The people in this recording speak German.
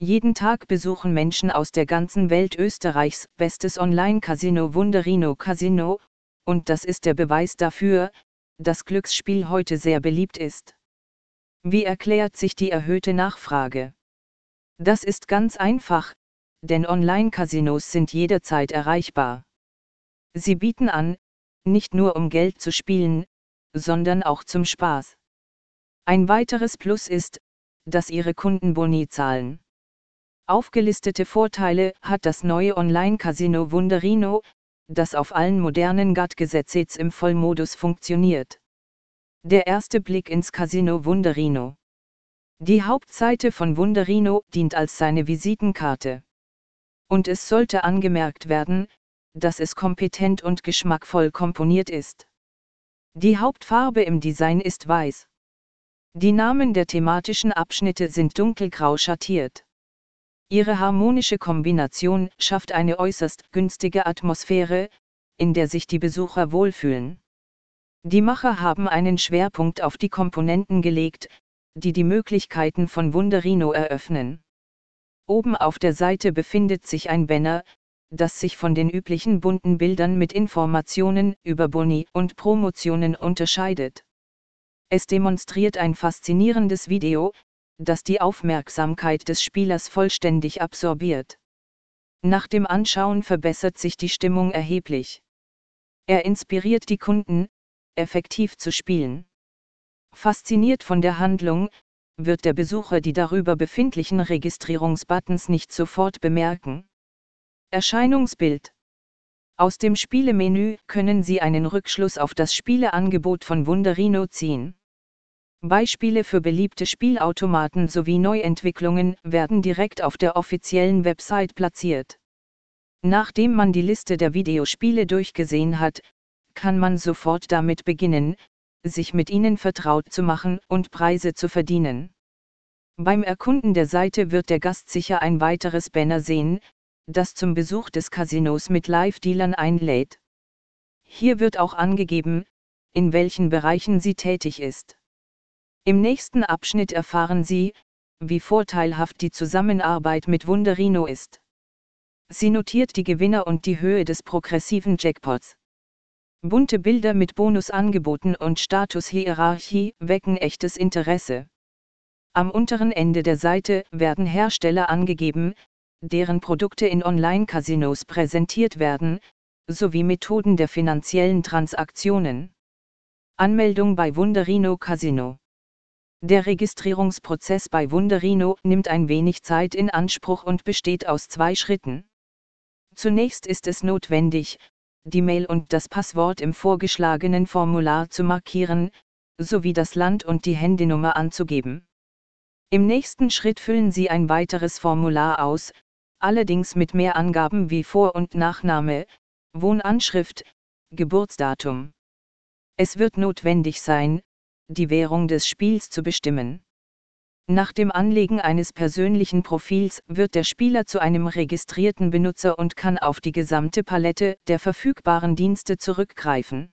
Jeden Tag besuchen Menschen aus der ganzen Welt Österreichs bestes Online-Casino Wunderino Casino, und das ist der Beweis dafür, dass Glücksspiel heute sehr beliebt ist. Wie erklärt sich die erhöhte Nachfrage? Das ist ganz einfach, denn Online-Casinos sind jederzeit erreichbar. Sie bieten an, nicht nur um Geld zu spielen, sondern auch zum Spaß. Ein weiteres Plus ist, dass ihre Kunden Boni zahlen. Aufgelistete Vorteile hat das neue Online-Casino Wunderino, das auf allen modernen GATT-Gesetzes im Vollmodus funktioniert. Der erste Blick ins Casino Wunderino. Die Hauptseite von Wunderino dient als seine Visitenkarte. Und es sollte angemerkt werden, dass es kompetent und geschmackvoll komponiert ist. Die Hauptfarbe im Design ist weiß. Die Namen der thematischen Abschnitte sind dunkelgrau schattiert. Ihre harmonische Kombination schafft eine äußerst günstige Atmosphäre, in der sich die Besucher wohlfühlen. Die Macher haben einen Schwerpunkt auf die Komponenten gelegt, die die Möglichkeiten von Wunderino eröffnen. Oben auf der Seite befindet sich ein Banner, das sich von den üblichen bunten Bildern mit Informationen über Boni und Promotionen unterscheidet. Es demonstriert ein faszinierendes Video, das die Aufmerksamkeit des Spielers vollständig absorbiert. Nach dem Anschauen verbessert sich die Stimmung erheblich. Er inspiriert die Kunden, effektiv zu spielen. Fasziniert von der Handlung, wird der Besucher die darüber befindlichen Registrierungsbuttons nicht sofort bemerken. Erscheinungsbild Aus dem Spielemenü können Sie einen Rückschluss auf das Spieleangebot von Wunderino ziehen. Beispiele für beliebte Spielautomaten sowie Neuentwicklungen werden direkt auf der offiziellen Website platziert. Nachdem man die Liste der Videospiele durchgesehen hat, kann man sofort damit beginnen, sich mit ihnen vertraut zu machen und Preise zu verdienen. Beim Erkunden der Seite wird der Gast sicher ein weiteres Banner sehen, das zum Besuch des Casinos mit Live-Dealern einlädt. Hier wird auch angegeben, in welchen Bereichen sie tätig ist. Im nächsten Abschnitt erfahren Sie, wie vorteilhaft die Zusammenarbeit mit Wunderino ist. Sie notiert die Gewinner und die Höhe des progressiven Jackpots. Bunte Bilder mit Bonusangeboten und Statushierarchie wecken echtes Interesse. Am unteren Ende der Seite werden Hersteller angegeben, deren Produkte in Online-Casinos präsentiert werden, sowie Methoden der finanziellen Transaktionen. Anmeldung bei Wunderino Casino der Registrierungsprozess bei Wunderino nimmt ein wenig Zeit in Anspruch und besteht aus zwei Schritten. Zunächst ist es notwendig, die Mail und das Passwort im vorgeschlagenen Formular zu markieren, sowie das Land und die Handynummer anzugeben. Im nächsten Schritt füllen Sie ein weiteres Formular aus, allerdings mit mehr Angaben wie Vor- und Nachname, Wohnanschrift, Geburtsdatum. Es wird notwendig sein, die Währung des Spiels zu bestimmen. Nach dem Anlegen eines persönlichen Profils wird der Spieler zu einem registrierten Benutzer und kann auf die gesamte Palette der verfügbaren Dienste zurückgreifen.